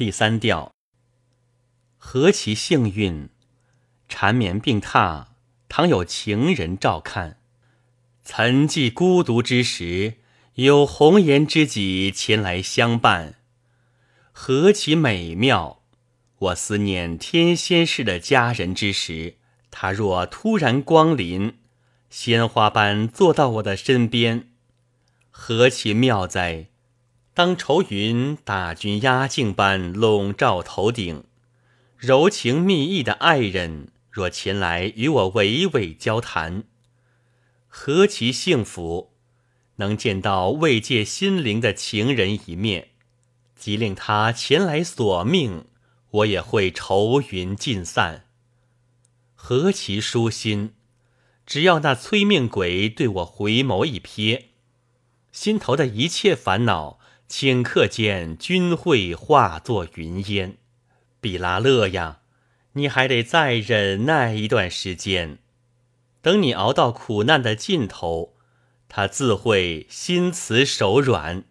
第三调，何其幸运！缠绵病榻，倘有情人照看，曾记孤独之时，有红颜知己前来相伴，何其美妙！我思念天仙似的佳人之时，他若突然光临，鲜花般坐到我的身边，何其妙哉！当愁云大军压境般笼罩头顶，柔情蜜意的爱人。若前来与我娓娓交谈，何其幸福！能见到慰藉心灵的情人一面，即令他前来索命，我也会愁云尽散。何其舒心！只要那催命鬼对我回眸一瞥，心头的一切烦恼，顷刻间均会化作云烟。比拉勒呀！你还得再忍耐一段时间，等你熬到苦难的尽头，他自会心慈手软。